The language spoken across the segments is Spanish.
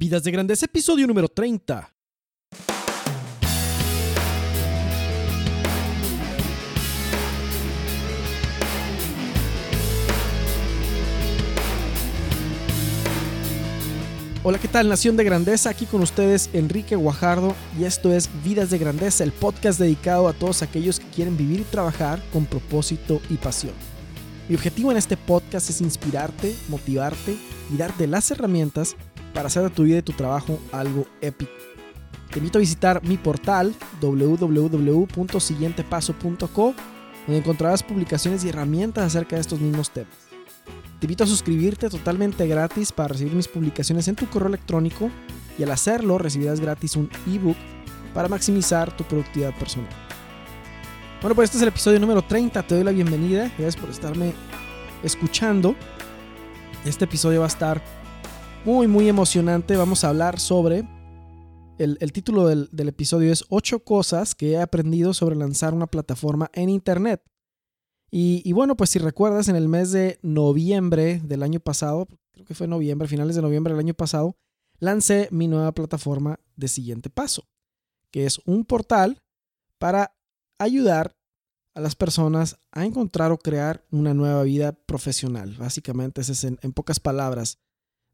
Vidas de Grandeza, episodio número 30. Hola, ¿qué tal Nación de Grandeza? Aquí con ustedes Enrique Guajardo y esto es Vidas de Grandeza, el podcast dedicado a todos aquellos que quieren vivir y trabajar con propósito y pasión. Mi objetivo en este podcast es inspirarte, motivarte y darte las herramientas para hacer de tu vida y tu trabajo algo épico. Te invito a visitar mi portal www.siguientepaso.co donde encontrarás publicaciones y herramientas acerca de estos mismos temas. Te invito a suscribirte totalmente gratis para recibir mis publicaciones en tu correo electrónico y al hacerlo recibirás gratis un ebook para maximizar tu productividad personal. Bueno, pues este es el episodio número 30, te doy la bienvenida, gracias por estarme escuchando. Este episodio va a estar muy, muy emocionante. Vamos a hablar sobre. El, título del, episodio es 8 cosas que he aprendido sobre lanzar una plataforma en Internet. Y, bueno, pues si recuerdas, en el mes de noviembre del año pasado, creo que fue noviembre, finales de noviembre del año pasado, lancé mi nueva plataforma de siguiente paso, que es un portal para ayudar a las personas a encontrar o crear una nueva vida profesional. Básicamente, ese es en pocas palabras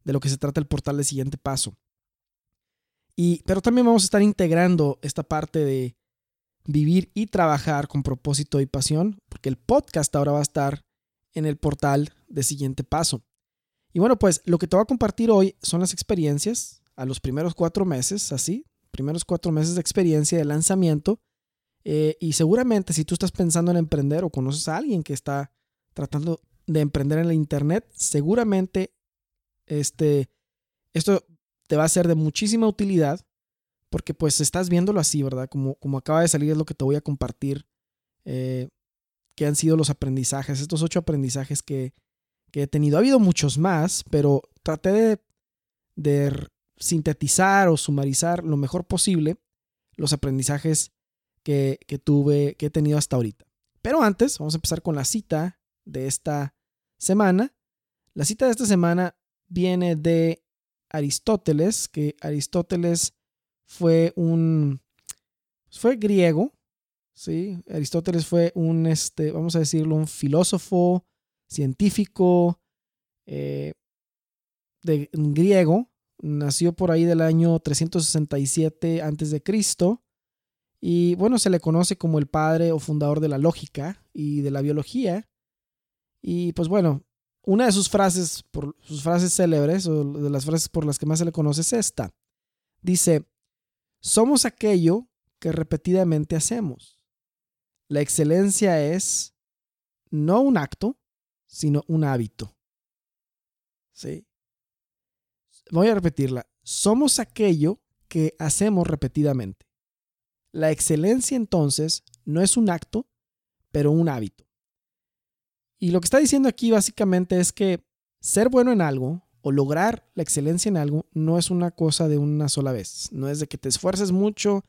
de lo que se trata el portal de siguiente paso. Y, pero también vamos a estar integrando esta parte de vivir y trabajar con propósito y pasión, porque el podcast ahora va a estar en el portal de siguiente paso. Y bueno, pues lo que te voy a compartir hoy son las experiencias a los primeros cuatro meses, así, primeros cuatro meses de experiencia de lanzamiento. Eh, y seguramente si tú estás pensando en emprender o conoces a alguien que está tratando de emprender en la Internet, seguramente este, esto te va a ser de muchísima utilidad porque pues estás viéndolo así, ¿verdad? Como, como acaba de salir es lo que te voy a compartir, eh, que han sido los aprendizajes, estos ocho aprendizajes que, he tenido. Ha habido muchos más, pero traté de, de sintetizar o sumarizar lo mejor posible los aprendizajes que, que tuve, que he tenido hasta ahorita. Pero antes, vamos a empezar con la cita de esta semana. La cita de esta semana viene de Aristóteles, que Aristóteles fue un fue griego, ¿sí? Aristóteles fue un, este, vamos a decirlo, un filósofo, científico, eh, de, griego, nació por ahí del año 367 a.C. y bueno, se le conoce como el padre o fundador de la lógica y de la biología. Y pues bueno, una de sus frases, por, sus frases célebres, o de las frases por las que más se le conoce es esta. Dice, somos aquello que repetidamente hacemos. La excelencia es no un acto, sino un hábito. ¿Sí? Voy a repetirla. Somos aquello que hacemos repetidamente. La excelencia entonces no es un acto, pero un hábito. Y lo que está diciendo aquí básicamente es que ser bueno en algo o lograr la excelencia en algo no es una cosa de una sola vez. No es de que te esfuerces mucho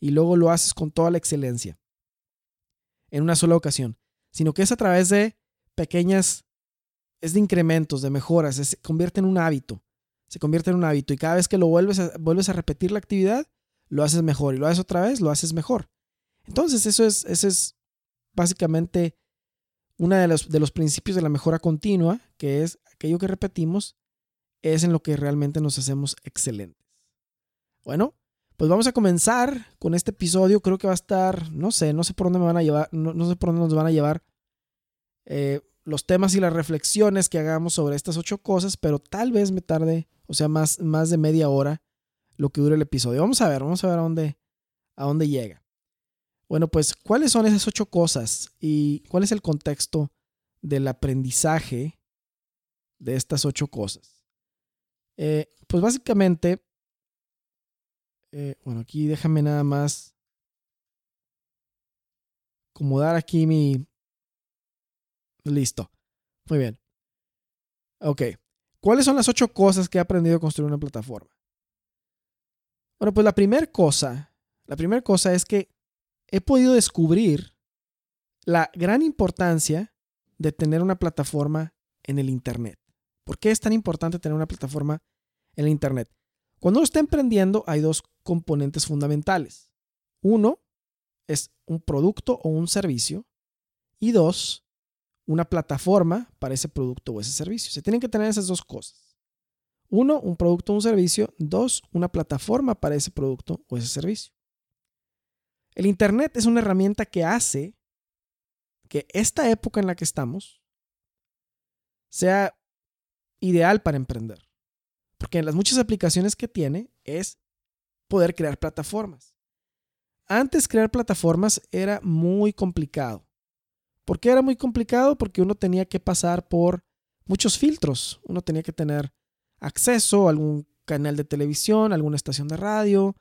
y luego lo haces con toda la excelencia en una sola ocasión, sino que es a través de pequeñas, es de incrementos, de mejoras, se convierte en un hábito, se convierte en un hábito y cada vez que lo vuelves a, vuelves a repetir la actividad, lo haces mejor y lo haces otra vez, lo haces mejor. Entonces eso es, eso es básicamente uno de los, de los principios de la mejora continua, que es aquello que repetimos, es en lo que realmente nos hacemos excelentes. Bueno, pues vamos a comenzar con este episodio. Creo que va a estar, no sé, no sé por dónde me van a llevar, no, sé por dónde nos van a llevar eh, los temas y las reflexiones que hagamos sobre estas ocho cosas, pero tal vez me tarde, o sea, más, más de media hora lo que dure el episodio. Vamos a ver, vamos a ver a dónde, a dónde llega. Bueno, pues, ¿cuáles son esas ocho cosas y cuál es el contexto del aprendizaje de estas ocho cosas? Eh, pues básicamente, eh, bueno, aquí déjame nada más acomodar aquí mi... Listo. Muy bien. Ok. ¿Cuáles son las ocho cosas que he aprendido a construir una plataforma? Bueno, pues la primera cosa, la primera cosa es que he podido descubrir la gran importancia de tener una plataforma en el Internet. ¿Por qué es tan importante tener una plataforma en el Internet? Cuando uno está emprendiendo hay dos componentes fundamentales. Uno es un producto o un servicio y dos, una plataforma para ese producto o ese servicio. Se tienen que tener esas dos cosas. Uno, un producto o un servicio. Dos, una plataforma para ese producto o ese servicio. El Internet es una herramienta que hace que esta época en la que estamos sea ideal para emprender. Porque en las muchas aplicaciones que tiene es poder crear plataformas. Antes crear plataformas era muy complicado. ¿Por qué era muy complicado? Porque uno tenía que pasar por muchos filtros. Uno tenía que tener acceso a algún canal de televisión, alguna estación de radio,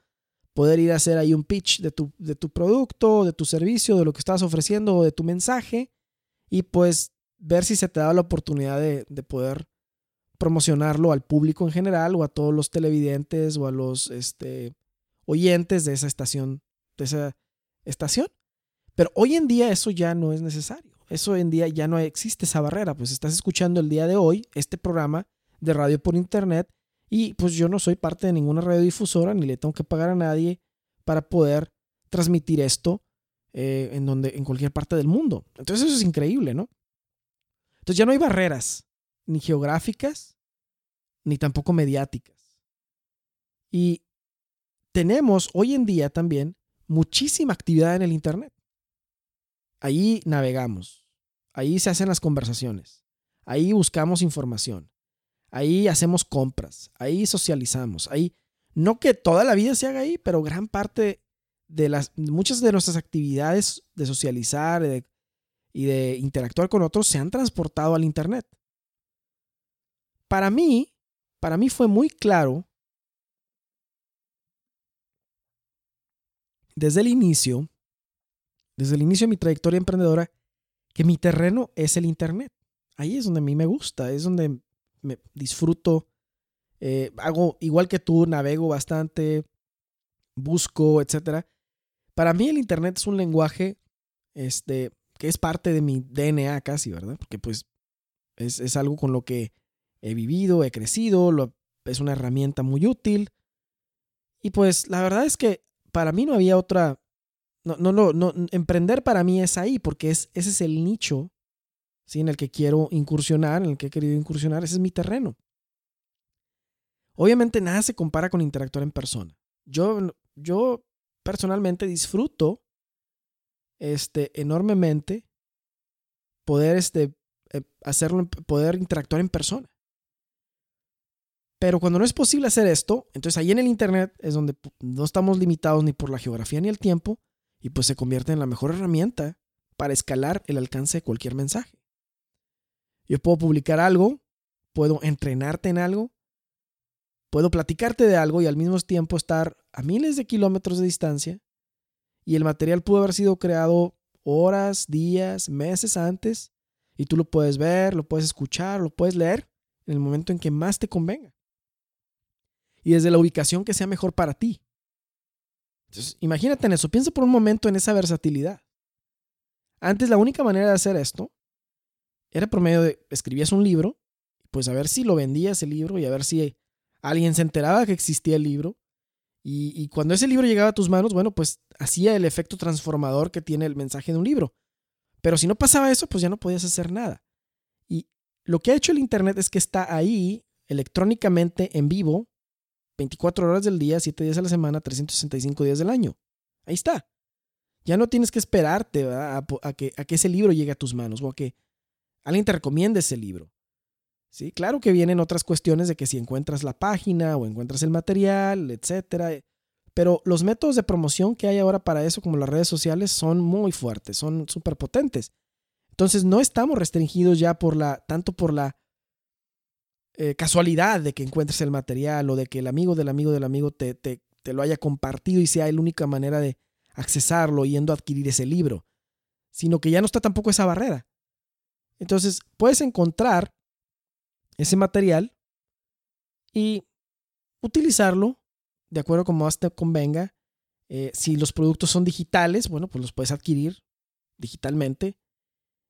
poder ir a hacer ahí un pitch de tu, de tu producto, de tu servicio, de lo que estás ofreciendo o de tu mensaje y pues ver si se te da la oportunidad de, de, poder promocionarlo al público en general o a todos los televidentes o a los este, oyentes de esa estación de esa estación. Pero hoy en día eso ya no es necesario. Eso hoy en día ya no existe esa barrera. Pues estás escuchando el día de hoy este programa de radio por internet y pues yo no soy parte de ninguna radiodifusora ni le tengo que pagar a nadie para poder transmitir esto eh, en, donde, en cualquier parte del mundo. Entonces eso es increíble, ¿no? Entonces ya no hay barreras, ni geográficas, ni tampoco mediáticas. Y tenemos hoy en día también muchísima actividad en el Internet. Ahí navegamos, ahí se hacen las conversaciones, ahí buscamos información, ahí hacemos compras, ahí socializamos, ahí no que toda la vida se haga ahí, pero gran parte de las muchas de nuestras actividades de socializar y de interactuar con otros se han transportado al internet. Para mí, para mí fue muy claro desde el inicio, desde el inicio de mi trayectoria emprendedora, que mi terreno es el Internet. Ahí es donde a mí me gusta, es donde me disfruto. Eh, hago igual que tú, navego bastante, busco, etc. Para mí el Internet es un lenguaje este, que es parte de mi DNA casi, ¿verdad? Porque pues es, es algo con lo que he vivido, he crecido, lo, es una herramienta muy útil. Y pues la verdad es que para mí no había otra. No, no, no, no, emprender para mí es ahí, porque es, ese es el nicho ¿sí? en el que quiero incursionar, en el que he querido incursionar, ese es mi terreno. Obviamente nada se compara con interactuar en persona. Yo, yo personalmente disfruto este, enormemente poder este, eh, hacerlo, poder interactuar en persona. Pero cuando no es posible hacer esto, entonces ahí en el Internet es donde no estamos limitados ni por la geografía ni el tiempo y pues se convierte en la mejor herramienta para escalar el alcance de cualquier mensaje. Yo puedo publicar algo, puedo entrenarte en algo, puedo platicarte de algo y al mismo tiempo estar a miles de kilómetros de distancia y el material pudo haber sido creado horas, días, meses antes y tú lo puedes ver, lo puedes escuchar, lo puedes leer en el momento en que más te convenga y desde la ubicación que sea mejor para ti. Entonces, imagínate en eso, piensa por un momento en esa versatilidad. Antes la única manera de hacer esto era por medio de escribías un libro, pues a ver si lo vendías el libro y a ver si alguien se enteraba que existía el libro. Y, cuando ese libro llegaba a tus manos, bueno, pues hacía el efecto transformador que tiene el mensaje de un libro. Pero si no pasaba eso, pues ya no podías hacer nada. Y lo que ha hecho el Internet es que está ahí electrónicamente en vivo 24 horas del día, 7 días a la semana, 365 días del año. Ahí está. Ya no tienes que esperarte a, que, a que ese libro llegue a tus manos o a que alguien te recomiende ese libro. ¿Sí? Claro que vienen otras cuestiones de que si encuentras la página o encuentras el material, etcétera. Pero los métodos de promoción que hay ahora para eso, como las redes sociales, son muy fuertes, son súper potentes. Entonces no estamos restringidos ya por la, tanto por la eh, casualidad de que encuentres el material o de que el amigo del amigo del amigo te, te, te lo haya compartido y sea la única manera de accesarlo yendo a adquirir ese libro, sino que ya no está tampoco esa barrera. Entonces, puedes encontrar ese material y utilizarlo de acuerdo como más te convenga. Eh, si los productos son digitales, bueno, pues los puedes adquirir digitalmente.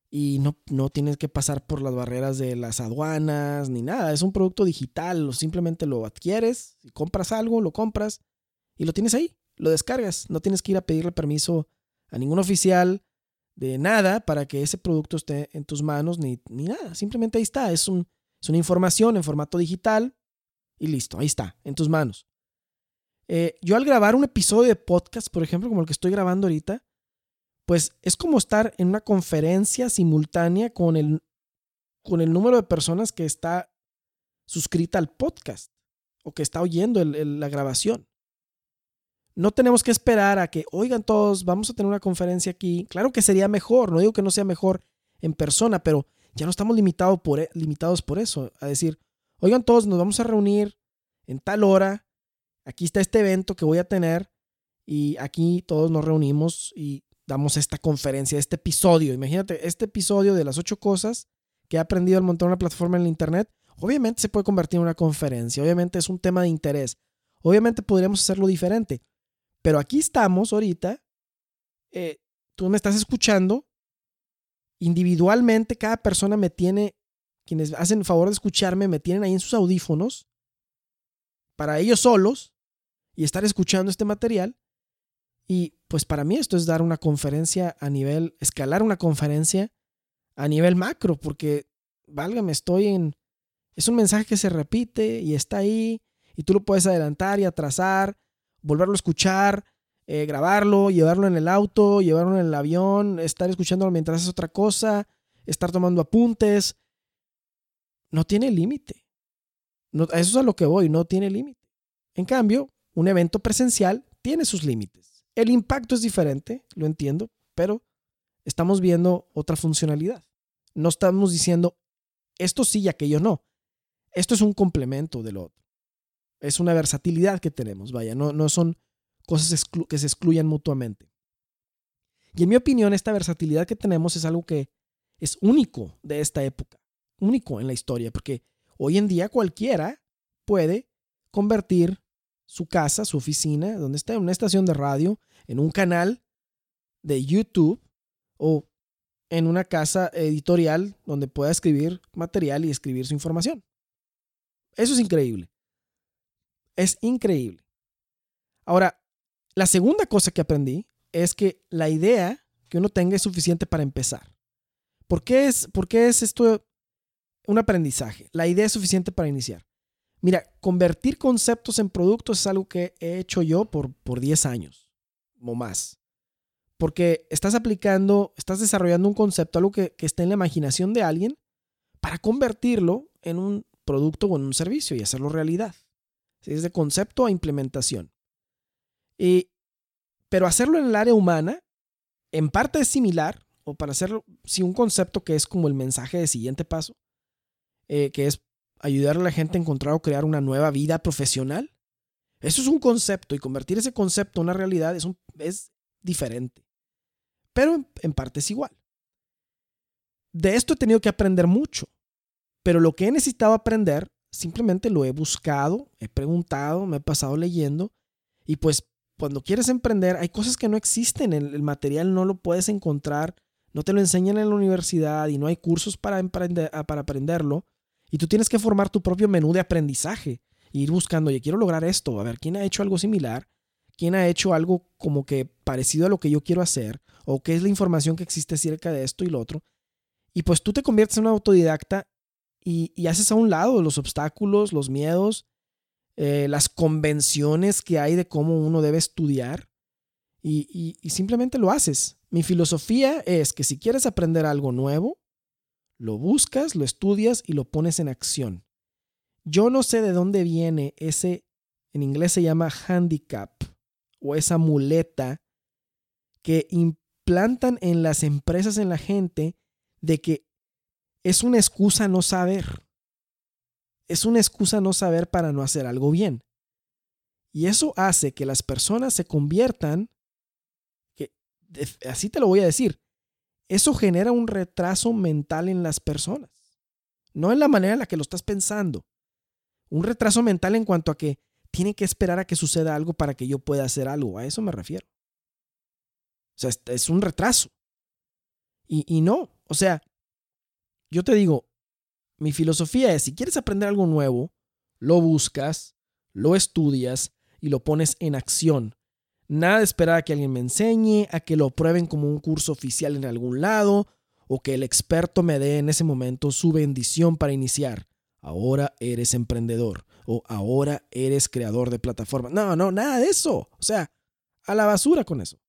y no, no tienes que pasar por las barreras de las aduanas ni nada. Es un producto digital, simplemente lo adquieres, y compras algo, lo compras y lo tienes ahí, lo descargas. No tienes que ir a pedirle permiso a ningún oficial de nada para que ese producto esté en tus manos ni, ni nada. Simplemente ahí está. Es, un, es una información en formato digital y listo, ahí está, en tus manos. Eh, yo al grabar un episodio de podcast, por ejemplo, como el que estoy grabando ahorita, pues es como estar en una conferencia simultánea con el, con el número de personas que está suscrita al podcast o que está oyendo la grabación. No tenemos que esperar a que, oigan todos, vamos a tener una conferencia aquí. Claro que sería mejor, no digo que no sea mejor en persona, pero ya no estamos limitados por, e, limitados por eso. A decir, oigan todos, nos vamos a reunir en tal hora, aquí está este evento que voy a tener y aquí todos nos reunimos y damos esta conferencia, este episodio. Imagínate, este episodio de las ocho cosas que he aprendido al montar una plataforma en el Internet, obviamente se puede convertir en una conferencia, obviamente es un tema de interés, obviamente podríamos hacerlo diferente, pero aquí estamos ahorita, eh, tú me estás escuchando, individualmente cada persona me tiene, quienes hacen el favor de escucharme, me tienen ahí en sus audífonos, para ellos solos, y estar escuchando este material, y pues para mí esto es dar una conferencia a nivel, escalar una conferencia a nivel macro, porque, válgame, estoy en, es un mensaje que se repite y está ahí, y tú lo puedes adelantar y atrasar, volverlo a escuchar, eh, grabarlo, llevarlo en el auto, llevarlo en el avión, estar escuchándolo mientras haces otra cosa, estar tomando apuntes. No tiene límite. Eso es a lo que voy, no tiene límite. En cambio, un evento presencial tiene sus límites. El impacto es diferente, lo entiendo, pero estamos viendo otra funcionalidad. No estamos diciendo esto sí y aquello no. Esto es un complemento del otro. Es una versatilidad que tenemos, vaya, no, no son cosas que se excluyan mutuamente. Y en mi opinión, esta versatilidad que tenemos es algo que es único de esta época, único en la historia, porque hoy en día cualquiera puede convertir su casa, su oficina, donde está en una estación de radio, en un canal de YouTube o en una casa editorial donde pueda escribir material y escribir su información. Eso es increíble. Es increíble. Ahora, la segunda cosa que aprendí es que la idea que uno tenga es suficiente para empezar. ¿Por qué es, por qué es esto un aprendizaje? La idea es suficiente para iniciar. Mira, convertir conceptos en productos es algo que he hecho yo por, por 10 años o más. Porque estás aplicando, estás desarrollando un concepto, algo que, que esté en la imaginación de alguien, para convertirlo en un producto o en un servicio y hacerlo realidad. Es de concepto a implementación. Y, pero hacerlo en el área humana, en parte es similar, o para hacerlo, si un concepto que es como el mensaje de siguiente paso, eh, que es ayudar a la gente a encontrar o crear una nueva vida profesional. Eso es un concepto y convertir ese concepto en una realidad es, un, es diferente. Pero en, parte es igual. De esto he tenido que aprender mucho. Pero lo que he necesitado aprender, simplemente lo he buscado, he preguntado, me he pasado leyendo. Y pues cuando quieres emprender, hay cosas que no existen. El, el material no lo puedes encontrar, no te lo enseñan en la universidad y no hay cursos para, emprender, para aprenderlo. Y tú tienes que formar tu propio menú de aprendizaje. E ir buscando, oye, quiero lograr esto. A ver, ¿quién ha hecho algo similar? ¿Quién ha hecho algo como que parecido a lo que yo quiero hacer? ¿O qué es la información que existe acerca de esto y lo otro? Y pues tú te conviertes en un autodidacta y, haces a un lado los obstáculos, los miedos, eh, las convenciones que hay de cómo uno debe estudiar y simplemente lo haces. Mi filosofía es que si quieres aprender algo nuevo, lo buscas, lo estudias y lo pones en acción. Yo no sé de dónde viene ese, en inglés se llama handicap o esa muleta que implantan en las empresas, en la gente, de que es una excusa no saber. Es una excusa no saber para no hacer algo bien. Y eso hace que las personas se conviertan, que, así te lo voy a decir, eso genera un retraso mental en las personas. No en la manera en la que lo estás pensando. Un retraso mental en cuanto a que tiene que esperar a que suceda algo para que yo pueda hacer algo. A eso me refiero. O sea, es un retraso. Y, y no, O sea, yo te digo, mi filosofía es, si quieres aprender algo nuevo, lo buscas, lo estudias y lo pones en acción. Nada de esperar a que alguien me enseñe, a que lo prueben como un curso oficial en algún lado o que el experto me dé en ese momento su bendición para iniciar. Ahora eres emprendedor o ahora eres creador de plataformas. No, no, nada de eso. O sea, a la basura con eso.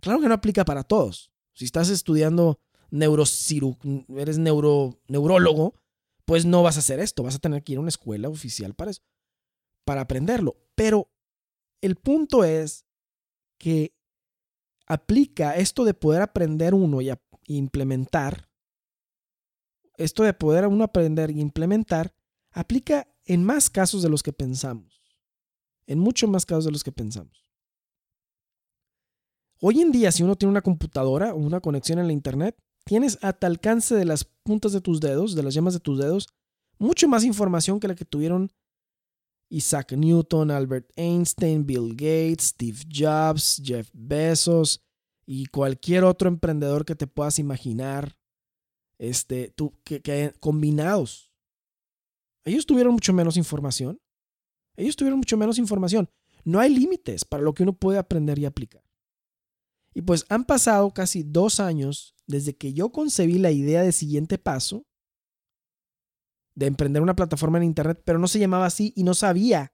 Claro que no aplica para todos. Si estás estudiando neurociru eres neuro, neurólogo, pues no vas a hacer esto. Vas a tener que ir a una escuela oficial para eso, para aprenderlo. Pero el punto es que aplica esto de poder aprender uno y, implementar. Esto de poder uno aprender y implementar aplica en más casos de los que pensamos. En muchos más casos de los que pensamos. Hoy en día, si uno tiene una computadora o una conexión en la Internet, tienes a tu alcance de las puntas de tus dedos, de las yemas de tus dedos, mucho más información que la que tuvieron Isaac Newton, Albert Einstein, Bill Gates, Steve Jobs, Jeff Bezos y cualquier otro emprendedor que te puedas imaginar, este, tú, que, combinados. Ellos tuvieron mucho menos información. Ellos tuvieron mucho menos información. No hay límites para lo que uno puede aprender y aplicar. Y pues han pasado casi dos años desde que yo concebí la idea de siguiente paso, de emprender una plataforma en Internet, pero no se llamaba así y no sabía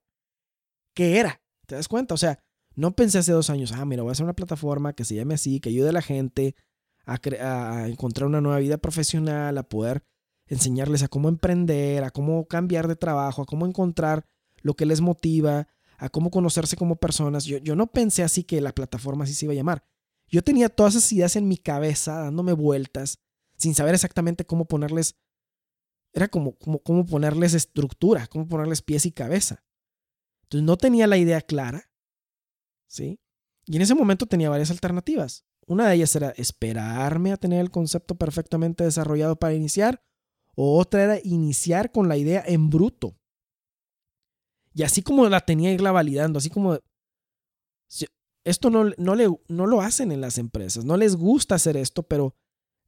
qué era. ¿Te das cuenta? O sea, no pensé hace dos años, ah, mira, voy a hacer una plataforma que se llame así, que ayude a la gente a, a encontrar una nueva vida profesional, a poder enseñarles a cómo emprender, a cómo cambiar de trabajo, a cómo encontrar lo que les motiva, a cómo conocerse como personas. Yo, yo no pensé así que la plataforma así se iba a llamar. Yo tenía todas esas ideas en mi cabeza, dándome vueltas, sin saber exactamente cómo ponerles, era como, como, ponerles estructura, cómo ponerles pies y cabeza. Entonces no tenía la idea clara, ¿sí? Y en ese momento tenía varias alternativas. Una de ellas era esperarme a tener el concepto perfectamente desarrollado para iniciar, o otra era iniciar con la idea en bruto. Y así como la tenía, irla validando, así como esto no, no, le, no lo hacen en las empresas, no les gusta hacer esto, pero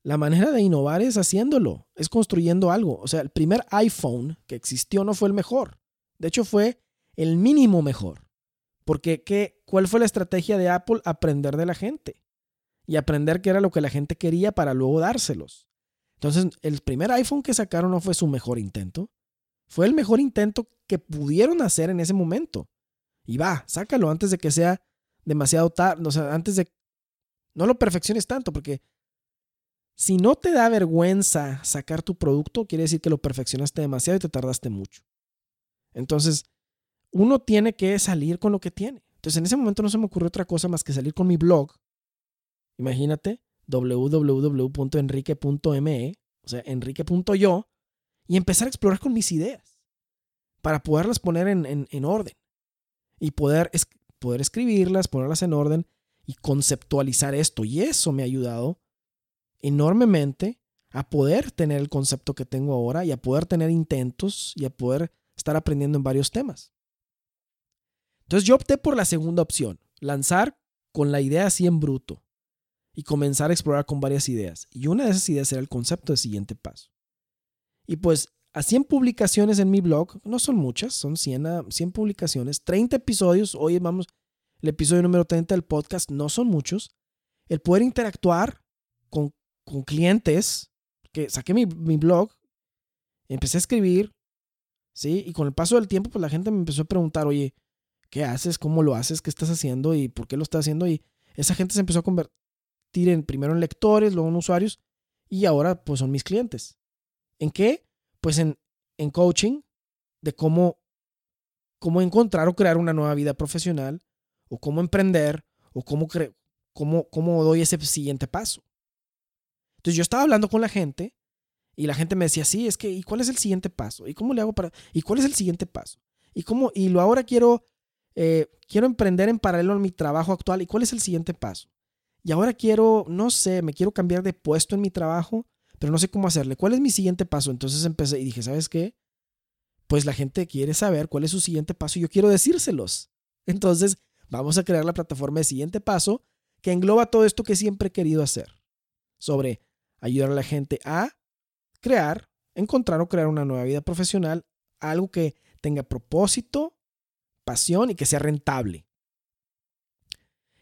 la manera de innovar es haciéndolo, es construyendo algo. O sea, el primer iPhone que existió no fue el mejor. De hecho, fue el mínimo mejor. Porque, ¿qué, ¿cuál fue la estrategia de Apple? Aprender de la gente. Y aprender qué era lo que la gente quería para luego dárselos. Entonces, el primer iPhone que sacaron no fue su mejor intento. Fue el mejor intento que pudieron hacer en ese momento. Y va, sácalo antes de que sea demasiado tarde, o sea, antes de... No lo perfecciones tanto, porque si no te da vergüenza sacar tu producto, quiere decir que lo perfeccionaste demasiado y te tardaste mucho. Entonces, uno tiene que salir con lo que tiene. Entonces, en ese momento no se me ocurrió otra cosa más que salir con mi blog. Imagínate, www.enrique.me, o sea, enrique.yo, y empezar a explorar con mis ideas para poderlas poner en, en orden y poder poder escribirlas, ponerlas en orden y conceptualizar esto. Y eso me ha ayudado enormemente a poder tener el concepto que tengo ahora y a poder tener intentos y a poder estar aprendiendo en varios temas. Entonces yo opté por la segunda opción, lanzar con la idea así en bruto y comenzar a explorar con varias ideas. Y una de esas ideas era el concepto de siguiente paso. Y pues a 100 publicaciones en mi blog, no son muchas, son 100, 100 publicaciones, 30 episodios, hoy vamos, el episodio número 30 del podcast, no son muchos. El poder interactuar con, con clientes, que saqué mi, mi blog, empecé a escribir, ¿sí? Y con el paso del tiempo, pues la gente me empezó a preguntar, oye, ¿qué haces? ¿Cómo lo haces? ¿Qué estás haciendo? ¿Y por qué lo estás haciendo? Y esa gente se empezó a convertir en primero en lectores, luego en usuarios, y ahora pues son mis clientes. ¿En qué? Pues en, en coaching de cómo, cómo encontrar o crear una nueva vida profesional, o cómo emprender, o cómo, cómo, cómo doy ese siguiente paso. Entonces yo estaba hablando con la gente y la gente me decía, sí, es que, ¿y cuál es el siguiente paso? ¿Y cómo le hago para, y cuál es el siguiente paso? ¿Y cómo, y lo ahora quiero, eh, quiero emprender en paralelo a mi trabajo actual, ¿y cuál es el siguiente paso? Y ahora quiero, no sé, me quiero cambiar de puesto en mi trabajo pero no sé cómo hacerle. ¿Cuál es mi siguiente paso? Entonces empecé y dije, ¿sabes qué? Pues la gente quiere saber cuál es su siguiente paso y yo quiero decírselos. Entonces vamos a crear la plataforma de siguiente paso que engloba todo esto que siempre he querido hacer. Sobre ayudar a la gente a crear, encontrar o crear una nueva vida profesional, algo que tenga propósito, pasión y que sea rentable.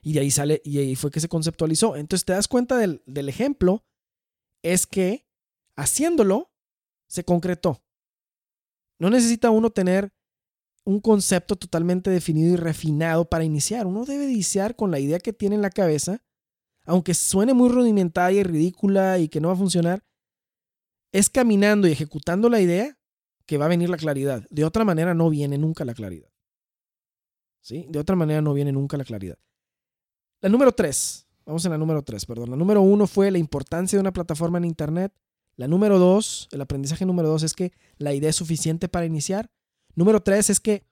Y de ahí sale, y ahí fue que se conceptualizó. Entonces te das cuenta del, del ejemplo, es que haciéndolo, se concretó. No necesita uno tener un concepto totalmente definido y refinado para iniciar. Uno debe iniciar con la idea que tiene en la cabeza, aunque suene muy rudimentaria y ridícula y que no va a funcionar. Es caminando y ejecutando la idea que va a venir la claridad. De otra manera no viene nunca la claridad. ¿Sí? De otra manera no viene nunca la claridad. La número tres. Vamos en la número tres, perdón. La número uno fue la importancia de una plataforma en Internet. La número dos, el aprendizaje número dos es que la idea es suficiente para iniciar. Número tres es que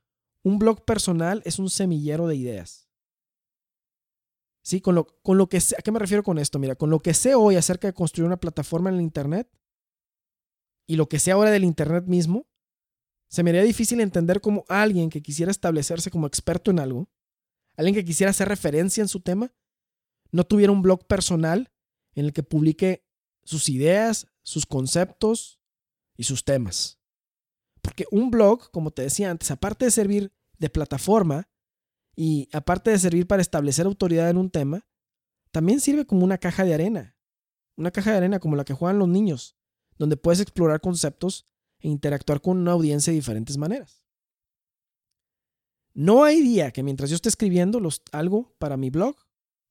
un blog personal es un semillero de ideas. Sí, con lo, con lo que ¿a qué me refiero con esto? Mira, con lo que sé hoy acerca de construir una plataforma en el Internet y lo que sé ahora del Internet mismo, se me haría difícil entender cómo alguien que quisiera establecerse como experto en algo, alguien que quisiera hacer referencia en su tema, no tuviera un blog personal en el que publique sus ideas, sus conceptos y sus temas. Porque un blog, como te decía antes, aparte de servir de plataforma y aparte de servir para establecer autoridad en un tema, también sirve como una caja de arena. Una caja de arena como la que juegan los niños, donde puedes explorar conceptos e interactuar con una audiencia de diferentes maneras. No hay día que mientras yo esté escribiendo algo para mi blog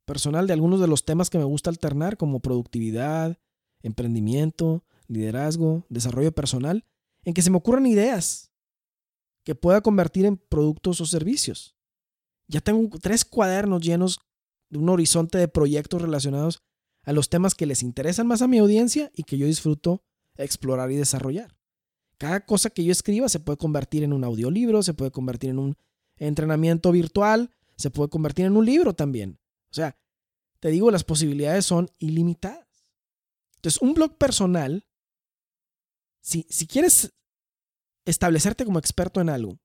personal de algunos de los temas que me gusta alternar, como productividad, emprendimiento, liderazgo, desarrollo personal, en que se me ocurran ideas que pueda convertir en productos o servicios. Ya tengo tres cuadernos llenos de un horizonte de proyectos relacionados a los temas que les interesan más a mi audiencia y que yo disfruto explorar y desarrollar. Cada cosa que yo escriba se puede convertir en un audiolibro, se puede convertir en un entrenamiento virtual, se puede convertir en un libro también. O sea, te digo, las posibilidades son ilimitadas. Entonces, un blog personal si, quieres establecerte como experto en algo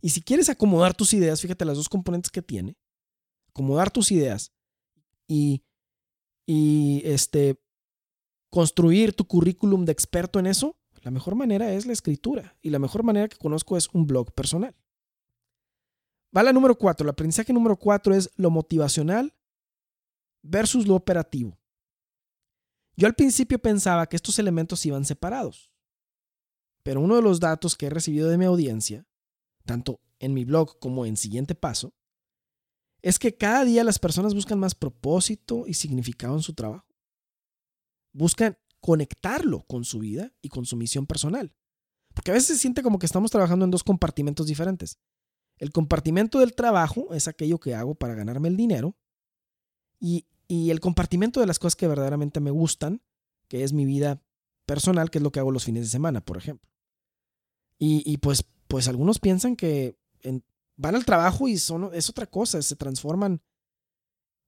y si quieres acomodar tus ideas, fíjate las dos componentes que tiene, acomodar tus ideas y, y este, construir tu currículum de experto en eso, la mejor manera es la escritura y la mejor manera que conozco es un blog personal. Va la número cuatro. El aprendizaje número cuatro es lo motivacional versus lo operativo. Yo al principio pensaba que estos elementos iban separados. Pero uno de los datos que he recibido de mi audiencia, tanto en mi blog como en Siguiente Paso, es que cada día las personas buscan más propósito y significado en su trabajo. Buscan conectarlo con su vida y con su misión personal. Porque a veces se siente como que estamos trabajando en dos compartimentos diferentes. El compartimento del trabajo es aquello que hago para ganarme el dinero y, y el compartimento de las cosas que verdaderamente me gustan, que es mi vida personal, que es lo que hago los fines de semana, por ejemplo. Y, pues, pues algunos piensan que van al trabajo y son, es otra cosa, se transforman,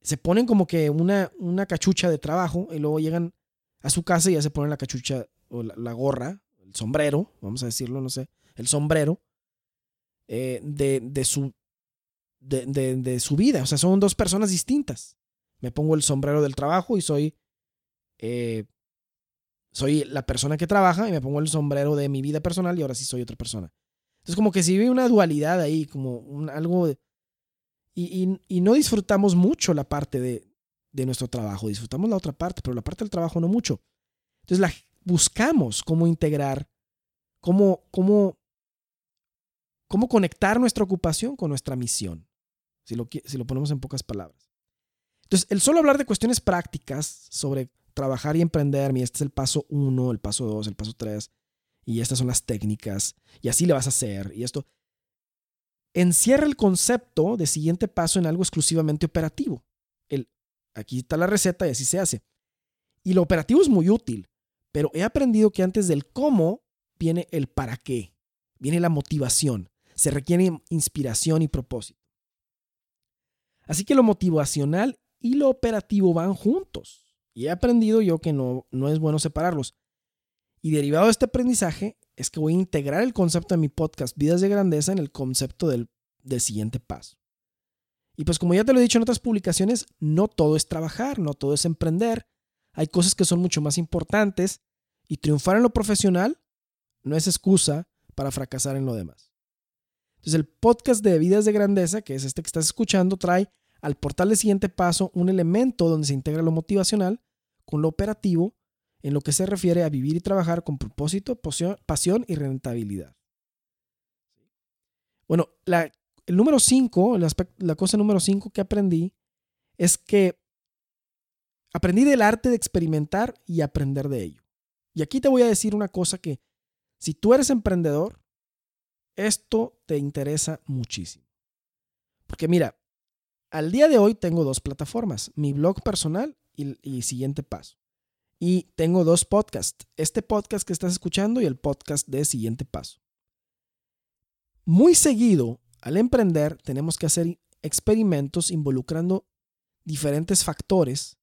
se ponen como que una, una cachucha de trabajo y luego llegan a su casa y ya se ponen la cachucha o la, gorra, el sombrero, vamos a decirlo, no sé, el sombrero eh, de, de, su, de, de, su vida. O sea, son dos personas distintas. Me pongo el sombrero del trabajo y soy eh, soy la persona que trabaja y me pongo el sombrero de mi vida personal y ahora sí soy otra persona. Entonces como que si ve una dualidad ahí, como algo... y, y, no disfrutamos mucho la parte de, de, nuestro trabajo, disfrutamos la otra parte, pero la parte del trabajo no mucho. Entonces la, buscamos cómo integrar, cómo, cómo, cómo conectar nuestra ocupación con nuestra misión, si lo, ponemos en pocas palabras. Entonces, el solo hablar de cuestiones prácticas sobre trabajar y emprender, y este es el paso uno, el paso dos, el paso tres, y estas son las técnicas, y así le vas a hacer, y esto. Encierra el concepto de siguiente paso en algo exclusivamente operativo. El, aquí está la receta y así se hace. Y lo operativo es muy útil, pero he aprendido que antes del cómo viene el para qué, viene la motivación, se requiere inspiración y propósito. Así que lo motivacional y lo operativo van juntos. Y he aprendido yo que no, no es bueno separarlos. Y derivado de este aprendizaje es que voy a integrar el concepto de mi podcast Vidas de Grandeza en el concepto del, del siguiente paso. Y pues como ya te lo he dicho en otras publicaciones, no todo es trabajar, no todo es emprender. hay cosas que son mucho más importantes y triunfar en lo profesional no es excusa para fracasar en lo demás. Entonces el podcast de Vidas de Grandeza, que es este que estás escuchando, trae al portal de siguiente paso un elemento donde se integra lo motivacional con lo operativo en lo que se refiere a vivir y trabajar con propósito, pasión y rentabilidad. Bueno, la, el número 5, la cosa número 5 que aprendí es que aprendí del arte de experimentar y aprender de ello. Y aquí te voy a decir una cosa que si tú eres emprendedor, esto te interesa muchísimo. Porque mira, al día de hoy tengo dos plataformas, mi blog personal y, siguiente paso. Y tengo dos podcasts, este podcast que estás escuchando y el podcast de siguiente paso. Muy seguido, al emprender, tenemos que hacer experimentos involucrando diferentes factores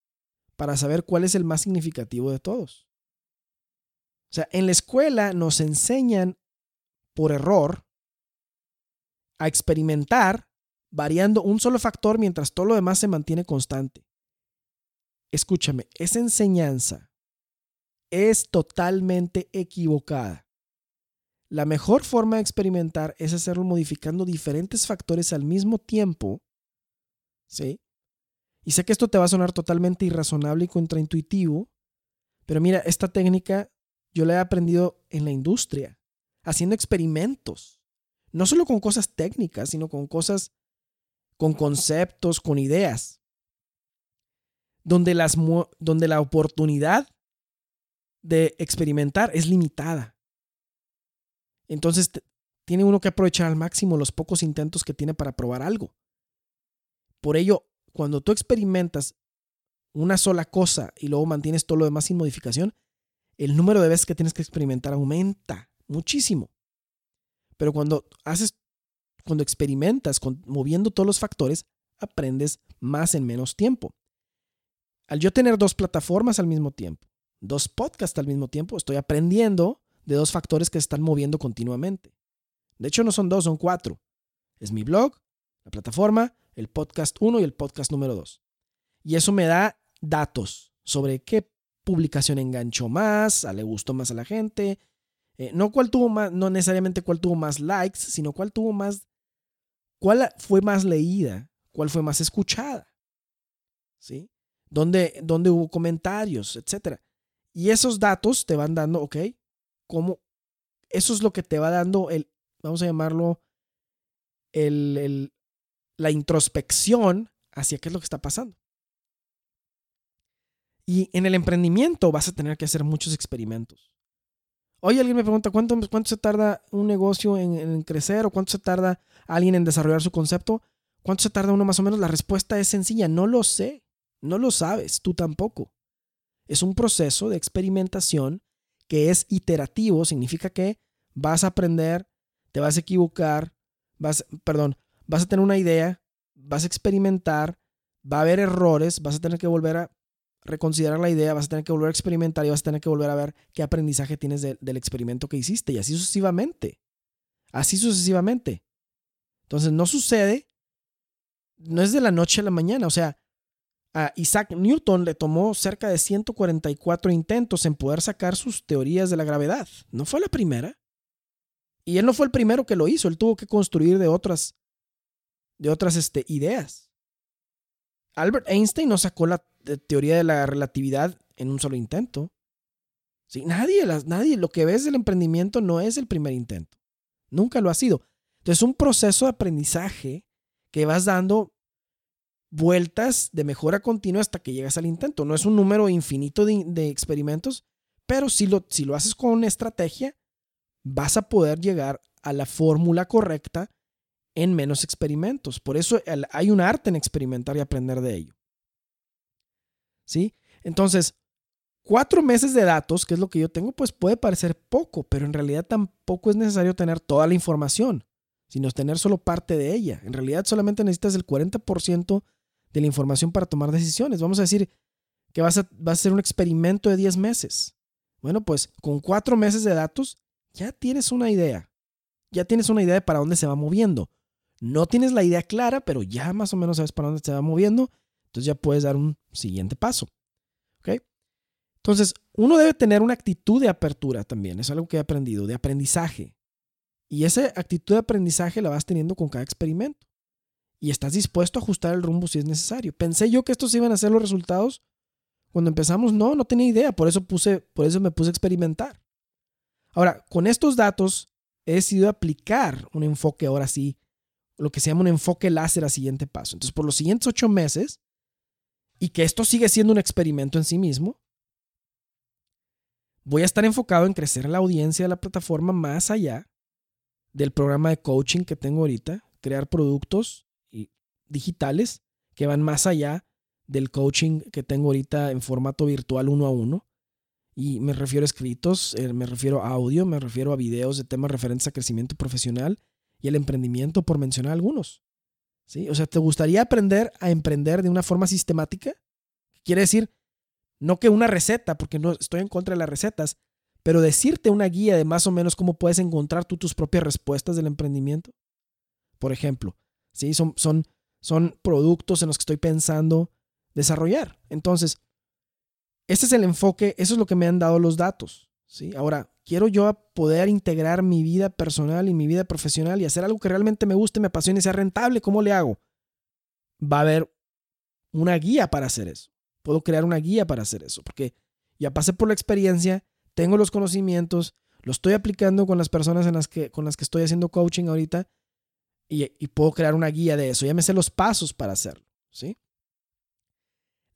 para saber cuál es el más significativo de todos. O sea, en la escuela nos enseñan por error a experimentar variando un solo factor mientras todo lo demás se mantiene constante. Escúchame, esa enseñanza es totalmente equivocada. La mejor forma de experimentar es hacerlo modificando diferentes factores al mismo tiempo. ¿Sí? Y sé que esto te va a sonar totalmente irrazonable y contraintuitivo, pero mira, esta técnica yo la he aprendido en la industria, haciendo experimentos, no solo con cosas técnicas, sino con cosas, con conceptos, con ideas, donde, las, donde la oportunidad de experimentar es limitada. Entonces, tiene uno que aprovechar al máximo los pocos intentos que tiene para probar algo. Por ello, cuando tú experimentas una sola cosa y luego mantienes todo lo demás sin modificación, el número de veces que tienes que experimentar aumenta muchísimo. Pero cuando haces, cuando experimentas moviendo todos los factores, aprendes más en menos tiempo. Al yo tener dos plataformas al mismo tiempo, dos podcasts al mismo tiempo, estoy aprendiendo de dos factores que se están moviendo continuamente. De hecho, no son dos, son cuatro. Es mi blog, la plataforma, el podcast 1 y el podcast número 2. Y eso me da datos sobre qué publicación enganchó más, le gustó más a la gente. Eh, no cuál tuvo más, no necesariamente cuál tuvo más likes, sino cuál tuvo más, cuál fue más leída, cuál fue más escuchada. ¿Sí? ¿Dónde, dónde hubo comentarios, etcétera? Y esos datos te van dando, ok, cómo, eso es lo que te va dando el, vamos a llamarlo, el, el, la introspección hacia qué es lo que está pasando. Y en el emprendimiento vas a tener que hacer muchos experimentos. Hoy alguien me pregunta, ¿cuánto, se tarda un negocio en, en, crecer o cuánto se tarda alguien en desarrollar su concepto? ¿Cuánto se tarda uno más o menos? La respuesta es sencilla, no lo sé, no lo sabes, tú tampoco. Es un proceso de experimentación que es iterativo, significa que vas a aprender, te vas a equivocar, vas, perdón, vas a tener una idea, vas a experimentar, va a haber errores, vas a tener que volver a reconsiderar la idea, vas a tener que volver a experimentar y vas a tener que volver a ver qué aprendizaje tienes del experimento que hiciste y así sucesivamente. Así sucesivamente. Entonces no sucede, no es de la noche a la mañana, o sea, a Isaac Newton le tomó cerca de 144 intentos en poder sacar sus teorías de la gravedad. No fue la primera. Y él no fue el primero que lo hizo, él tuvo que construir de otras de otras este, ideas. Albert Einstein no sacó la teoría de la relatividad en un solo intento. Sí, nadie, nadie, lo que ves del emprendimiento no es el primer intento. Nunca lo ha sido. Entonces, es un proceso de aprendizaje que vas dando vueltas de mejora continua hasta que llegas al intento. No es un número infinito de, experimentos, pero si lo, si lo haces con una estrategia, vas a poder llegar a la fórmula correcta en menos experimentos. Por eso hay un arte en experimentar y aprender de ello. ¿Sí? Entonces, cuatro meses de datos, que es lo que yo tengo, pues puede parecer poco, pero en realidad tampoco es necesario tener toda la información, sino tener solo parte de ella. En realidad solamente necesitas el 40% de la información para tomar decisiones. Vamos a decir que vas a, a hacer un experimento de 10 meses. Bueno, pues con cuatro meses de datos ya tienes una idea. Ya tienes una idea de para dónde se va moviendo. No tienes la idea clara, pero ya más o menos sabes para dónde se va moviendo. Entonces ya puedes dar un siguiente paso. ¿Ok? Entonces, uno debe tener una actitud de apertura también, es algo que he aprendido, de aprendizaje. Y esa actitud de aprendizaje la vas teniendo con cada experimento. Y estás dispuesto a ajustar el rumbo si es necesario. Pensé yo que estos iban a ser los resultados. Cuando empezamos, no, no tenía idea. Por eso, puse, por eso me puse a experimentar. Ahora, con estos datos he decidido aplicar un enfoque ahora sí, lo que se llama un enfoque láser a siguiente paso. Entonces, por los siguientes ocho meses, y que esto sigue siendo un experimento en sí mismo, voy a estar enfocado en crecer la audiencia de la plataforma más allá del programa de coaching que tengo ahorita, crear productos digitales que van más allá del coaching que tengo ahorita en formato virtual uno a uno. Y me refiero a escritos, eh, me refiero a audio, me refiero a videos de temas referentes a crecimiento profesional y el emprendimiento, por mencionar algunos. ¿Sí? O sea, ¿te gustaría aprender a emprender de una forma sistemática? Quiere decir, no que una receta, porque no estoy en contra de las recetas, pero decirte una guía de más o menos cómo puedes encontrar tú tus propias respuestas del emprendimiento. Por ejemplo, ¿sí? son, son, son productos en los que estoy pensando desarrollar. Entonces, ese es el enfoque, eso es lo que me han dado los datos. ¿sí? Ahora, quiero yo poder integrar mi vida personal y mi vida profesional y hacer algo que realmente me guste, me apasione sea rentable. ¿Cómo le hago? Va a haber una guía para hacer eso. Puedo crear una guía para hacer eso, porque ya pasé por la experiencia, tengo los conocimientos, lo estoy aplicando con las personas con las que estoy haciendo coaching ahorita y, y puedo crear una guía de eso. Ya me sé los pasos para hacerlo. ¿sí?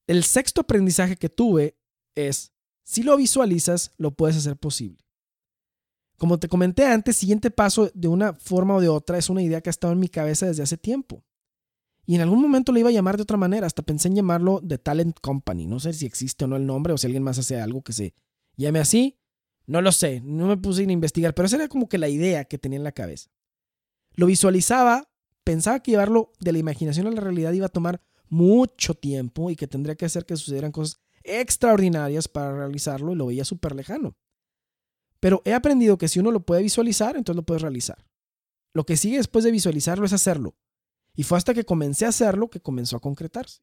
El sexto aprendizaje que tuve es, si lo visualizas, lo puedes hacer posible. Como te comenté antes, siguiente paso de una forma o de otra es una idea que ha estado en mi cabeza desde hace tiempo. Y en algún momento lo iba a llamar de otra manera, hasta pensé en llamarlo The Talent Company. No sé si existe o no el nombre o si alguien más hace algo que se llame así. No lo sé, no me puse a investigar, pero esa era como que la idea que tenía en la cabeza. Lo visualizaba, pensaba que llevarlo de la imaginación a la realidad iba a tomar mucho tiempo y que tendría que hacer que sucedieran cosas extraordinarias para realizarlo y lo veía súper lejano. Pero he aprendido que si uno lo puede visualizar, entonces lo puedes realizar. Lo que sigue después de visualizarlo es hacerlo. Y fue hasta que comencé a hacerlo que comenzó a concretarse.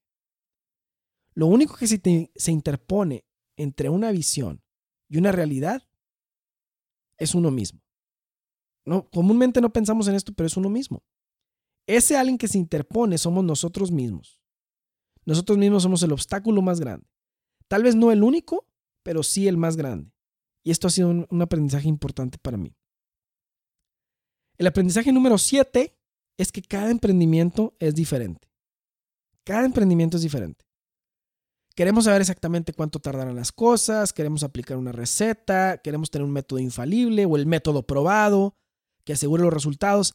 Lo único que se, se interpone entre una visión y una realidad es uno mismo. No, comúnmente no pensamos en esto, pero es uno mismo. Ese alguien que se interpone somos nosotros mismos. Nosotros mismos somos el obstáculo más grande. Tal vez no el único, pero sí el más grande. Y esto ha sido un, aprendizaje importante para mí. El aprendizaje número siete es que cada emprendimiento es diferente. Cada emprendimiento es diferente. Queremos saber exactamente cuánto tardarán las cosas, queremos aplicar una receta, queremos tener un método infalible o el método probado que asegure los resultados.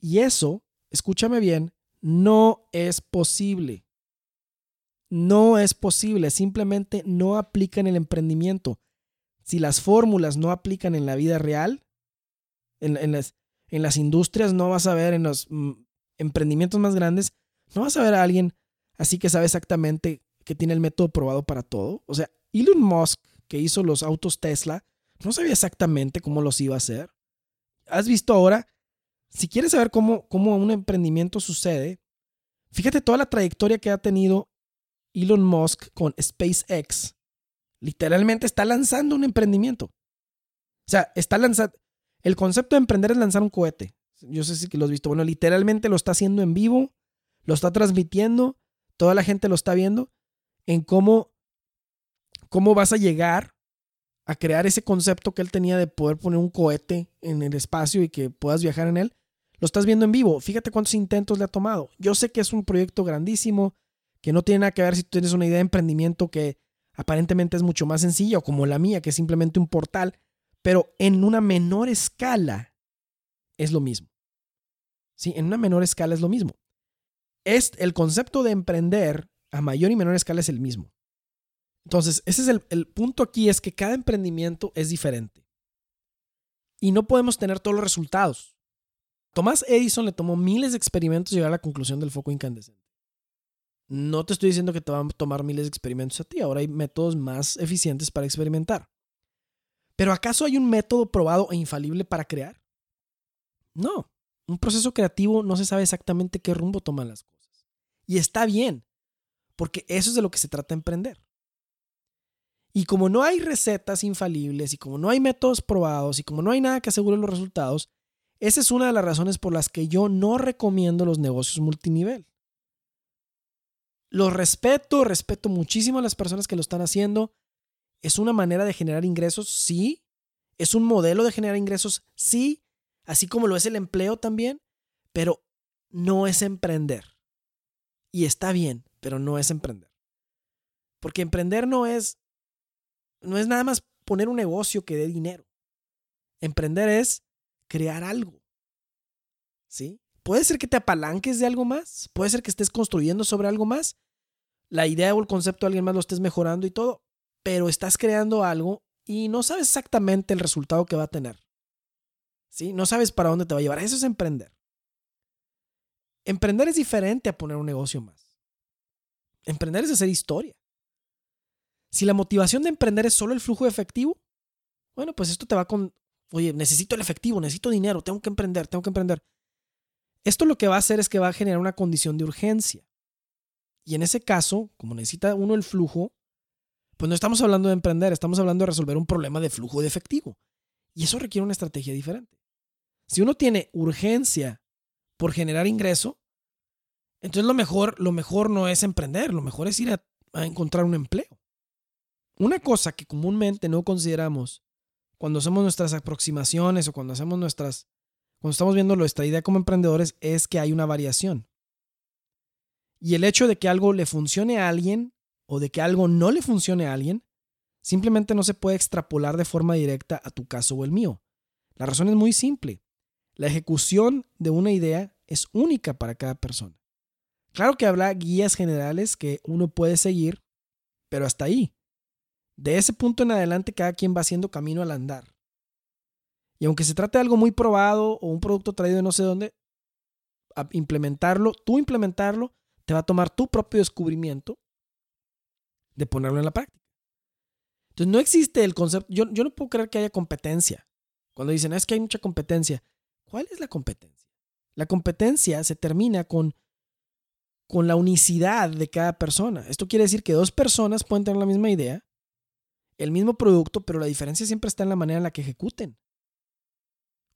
Y eso, escúchame bien, no es posible. No es posible, simplemente no aplica en el emprendimiento. Si las fórmulas no aplican en la vida real, en, las, las industrias no vas a ver, en los mm, emprendimientos más grandes, no vas a ver a alguien así que sabe exactamente que tiene el método probado para todo. O sea, Elon Musk, que hizo los autos Tesla, no sabía exactamente cómo los iba a hacer. ¿Has visto ahora? Si quieres saber cómo, cómo un emprendimiento sucede, fíjate toda la trayectoria que ha tenido Elon Musk con SpaceX literalmente está lanzando un emprendimiento. O sea, está lanzando. El concepto de emprender es lanzar un cohete. Yo sé si lo has visto. Bueno, literalmente lo está haciendo en vivo, lo está transmitiendo, toda la gente lo está viendo en cómo, cómo vas a llegar a crear ese concepto que él tenía de poder poner un cohete en el espacio y que puedas viajar en él. Lo estás viendo en vivo. Fíjate cuántos intentos le ha tomado. Yo sé que es un proyecto grandísimo, que no tiene nada que ver si tú tienes una idea de emprendimiento que aparentemente es mucho más sencilla o como la mía, que es simplemente un portal, pero en una menor escala es lo mismo. Sí, en una menor escala es lo mismo. Es el concepto de emprender a mayor y menor escala es el mismo. Entonces, ese es el, el punto aquí, es que cada emprendimiento es diferente. Y no podemos tener todos los resultados. Tomás Edison le tomó miles de experimentos llegar a la conclusión del foco incandescente. No te estoy diciendo que te van a tomar miles de experimentos a ti, ahora hay métodos más eficientes para experimentar. Pero ¿acaso hay un método probado e infalible para crear? No, un proceso creativo no se sabe exactamente qué rumbo toman las cosas. Y está bien, porque eso es de lo que se trata de emprender. Y como no hay recetas infalibles y como no hay métodos probados y como no hay nada que asegure los resultados, esa es una de las razones por las que yo no recomiendo los negocios multinivel. Los respeto, respeto muchísimo a las personas que lo están haciendo. Es una manera de generar ingresos, sí. Es un modelo de generar ingresos, sí. Así como lo es el empleo también. Pero no es emprender. Y está bien, pero no es emprender. Porque emprender no es no es nada más poner un negocio que dé dinero. Emprender es crear algo. ¿Sí? Puede ser que te apalanques de algo más, puede ser que estés construyendo sobre algo más, la idea o el concepto de alguien más lo estés mejorando y todo, pero estás creando algo y no sabes exactamente el resultado que va a tener. ¿Sí? No sabes para dónde te va a llevar. Eso es emprender. Emprender es diferente a poner un negocio más. Emprender es hacer historia. Si la motivación de emprender es solo el flujo de efectivo, bueno, pues esto te va con, oye, necesito el efectivo, necesito dinero, tengo que emprender, tengo que emprender. Esto lo que va a hacer es que va a generar una condición de urgencia. Y en ese caso, como necesita uno el flujo, pues no estamos hablando de emprender, estamos hablando de resolver un problema de flujo de efectivo. Y eso requiere una estrategia diferente. Si uno tiene urgencia por generar ingreso, entonces lo mejor, lo mejor no es emprender, lo mejor es ir a encontrar un empleo. Una cosa que comúnmente no consideramos cuando hacemos nuestras aproximaciones o cuando hacemos nuestras, cuando estamos viendo nuestra idea como emprendedores es que hay una variación. Y el hecho de que algo le funcione a alguien o de que algo no le funcione a alguien, simplemente no se puede extrapolar de forma directa a tu caso o el mío. La razón es muy simple. La ejecución de una idea es única para cada persona. Claro que habrá guías generales que uno puede seguir, pero hasta ahí. De ese punto en adelante, cada quien va haciendo camino al andar. Y aunque se trate de algo muy probado o un producto traído de no sé dónde, implementarlo, tú implementarlo, te va a tomar tu propio descubrimiento de ponerlo en la práctica. Entonces, no existe el concepto. Yo, yo no puedo creer que haya competencia. Cuando dicen, es que hay mucha competencia. ¿Cuál es la competencia? La competencia se termina con, con la unicidad de cada persona. Esto quiere decir que dos personas pueden tener la misma idea, el mismo producto, pero la diferencia siempre está en la manera en la que ejecuten.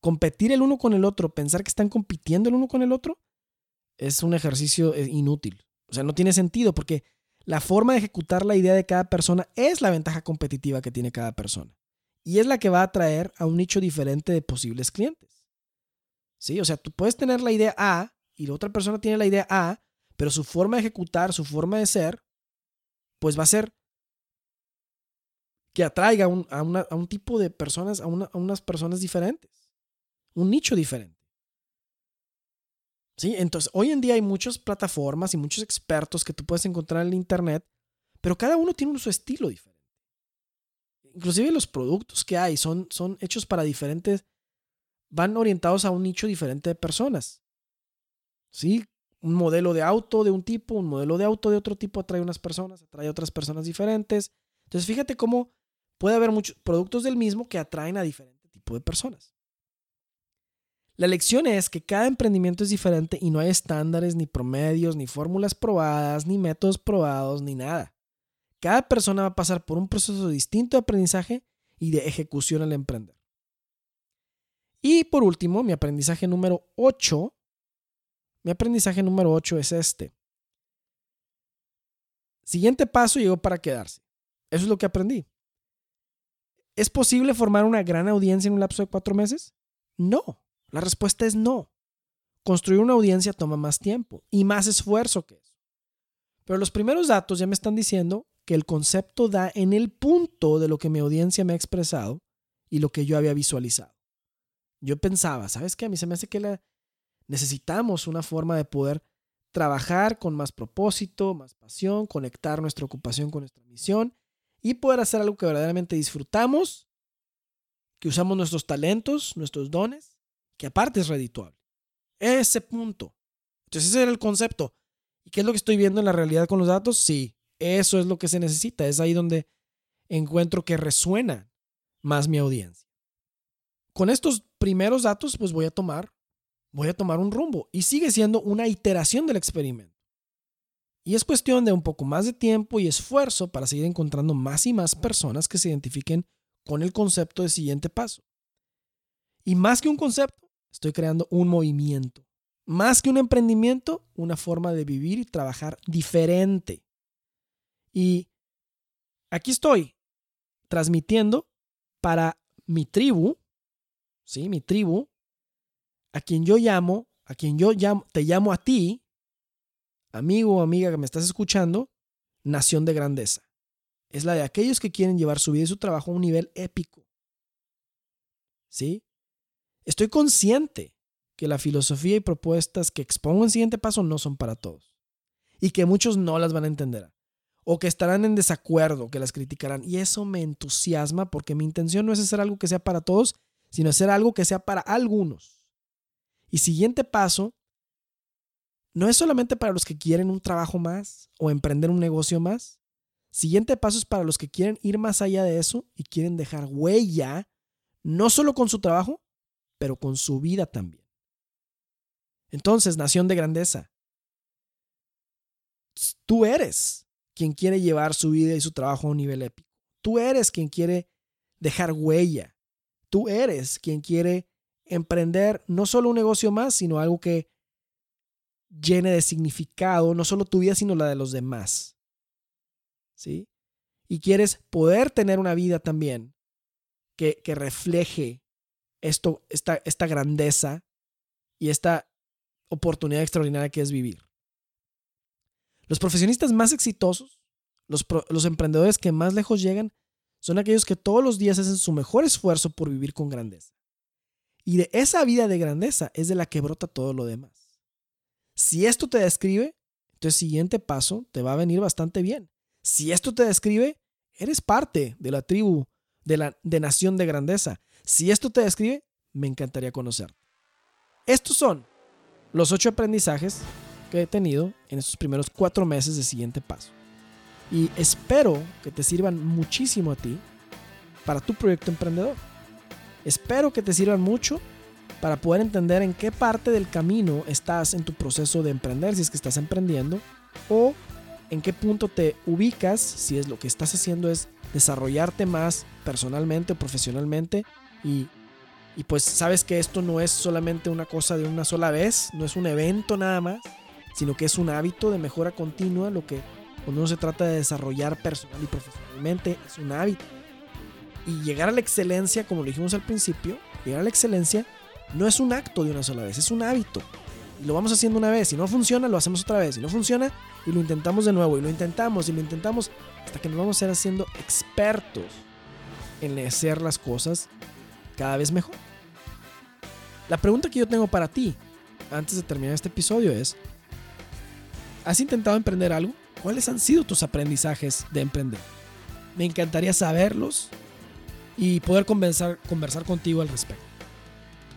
Competir el uno con el otro, pensar que están compitiendo el uno con el otro, es un ejercicio eh, inútil. O sea, no tiene sentido porque la forma de ejecutar la idea de cada persona es la ventaja competitiva que tiene cada persona. Y es la que va a atraer a un nicho diferente de posibles clientes. ¿Sí? O sea, tú puedes tener la idea A y la otra persona tiene la idea A, pero su forma de ejecutar, su forma de ser, pues va a ser que atraiga a, un tipo de personas, a, unas personas diferentes, un nicho diferente. ¿Sí? Entonces, hoy en día hay muchas plataformas y muchos expertos que tú puedes encontrar en el Internet, pero cada uno tiene su estilo diferente. Inclusive los productos que hay son, son hechos para diferentes, van orientados a un nicho diferente de personas. ¿Sí? Un modelo de auto de un tipo, un modelo de auto de otro tipo atrae unas personas, atrae otras personas diferentes. Entonces, fíjate cómo puede haber muchos productos del mismo que atraen a diferente tipo de personas. La lección es que cada emprendimiento es diferente y no hay estándares, ni promedios, ni fórmulas probadas, ni métodos probados, ni nada. Cada persona va a pasar por un proceso distinto de aprendizaje y de ejecución al emprender. Y por último, mi aprendizaje número 8. Mi aprendizaje número 8 es este. Siguiente paso llegó para quedarse. Eso es lo que aprendí. ¿Es posible formar una gran audiencia en un lapso de cuatro meses? No. La respuesta es no. Construir una audiencia toma más tiempo y más esfuerzo que eso. Pero los primeros datos ya me están diciendo que el concepto da en el punto de lo que mi audiencia me ha expresado y lo que yo había visualizado. Yo pensaba, ¿sabes qué? A mí se me hace que la... necesitamos una forma de poder trabajar con más propósito, más pasión, conectar nuestra ocupación con nuestra misión y poder hacer algo que verdaderamente disfrutamos, que usamos nuestros talentos, nuestros dones, que aparte es redituable. Ese punto. Entonces ese era el concepto. ¿Y qué es lo que estoy viendo en la realidad con los datos? Sí, eso es lo que se necesita. Es ahí donde encuentro que resuena más mi audiencia. Con estos primeros datos, pues voy a tomar, voy a tomar un rumbo. Y sigue siendo una iteración del experimento. Y es cuestión de un poco más de tiempo y esfuerzo para seguir encontrando más y más personas que se identifiquen con el concepto de siguiente paso. Y más que un concepto, estoy creando un movimiento. Más que un emprendimiento, una forma de vivir y trabajar diferente. Y aquí estoy transmitiendo para mi tribu, ¿sí? Mi tribu, a quien yo llamo, a quien yo te llamo a ti, amigo o amiga que me estás escuchando, nación de grandeza. Es la de aquellos que quieren llevar su vida y su trabajo a un nivel épico. ¿Sí? Estoy consciente que la filosofía y propuestas que expongo en siguiente paso no son para todos. Y que muchos no las van a entender. O que estarán en desacuerdo, que las criticarán. Y eso me entusiasma porque mi intención no es hacer algo que sea para todos, sino hacer algo que sea para algunos. Y siguiente paso no es solamente para los que quieren un trabajo más o emprender un negocio más. Siguiente paso es para los que quieren ir más allá de eso y quieren dejar huella, no solo con su trabajo, pero con su vida también. Entonces, nación de grandeza, tú eres quien quiere llevar su vida y su trabajo a un nivel épico. Tú eres quien quiere dejar huella. Tú eres quien quiere emprender no solo un negocio más, sino algo que llene de significado no solo tu vida, sino la de los demás. ¿Sí? Y quieres poder tener una vida también que, que refleje esto, esta, esta grandeza y esta oportunidad extraordinaria que es vivir. Los profesionistas más exitosos, los, los emprendedores que más lejos llegan, son aquellos que todos los días hacen su mejor esfuerzo por vivir con grandeza. Y de esa vida de grandeza es de la que brota todo lo demás. Si esto te describe, entonces siguiente paso te va a venir bastante bien. Si esto te describe, eres parte de la tribu de la de nación de grandeza. Si esto te describe, me encantaría conocerte. Estos son los ocho aprendizajes que he tenido en estos primeros cuatro meses de siguiente paso. Y espero que te sirvan muchísimo a ti para tu proyecto emprendedor. Espero que te sirvan mucho para poder entender en qué parte del camino estás en tu proceso de emprender, si es que estás emprendiendo, o en qué punto te ubicas, si es lo que estás haciendo es desarrollarte más personalmente o profesionalmente y, y pues sabes que esto no es solamente una cosa de una sola vez, no es un evento nada más, sino que es un hábito de mejora continua, lo que cuando uno se trata de desarrollar personal y profesionalmente es un hábito. Y llegar a la excelencia, como lo dijimos al principio, llegar a la excelencia no es un acto de una sola vez, es un hábito. Y lo vamos haciendo una vez. Si no funciona, lo hacemos otra vez. Si no funciona, y lo intentamos de nuevo. Y lo intentamos y lo intentamos hasta que nos vamos a ir haciendo expertos en hacer las cosas cada vez mejor. La pregunta que yo tengo para ti, antes de terminar este episodio, es, ¿has intentado emprender algo? ¿Cuáles han sido tus aprendizajes de emprender? Me encantaría saberlos y poder conversar, conversar contigo al respecto.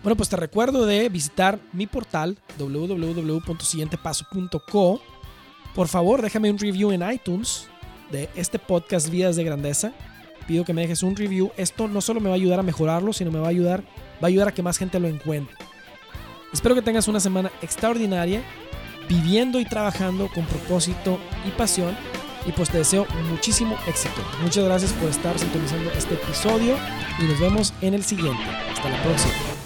Bueno, pues te recuerdo de visitar mi portal www.siguientepaso.co. Por favor, déjame un review en iTunes de este podcast Vidas de Grandeza. Pido que me dejes un review. Esto no solo me va a ayudar a mejorarlo, sino me va a ayudar, va a ayudar a que más gente lo encuentre. Espero que tengas una semana extraordinaria, viviendo y trabajando con propósito y pasión. Y pues te deseo muchísimo éxito. Muchas gracias por estar sintonizando este episodio y nos vemos en el siguiente. Hasta la próxima.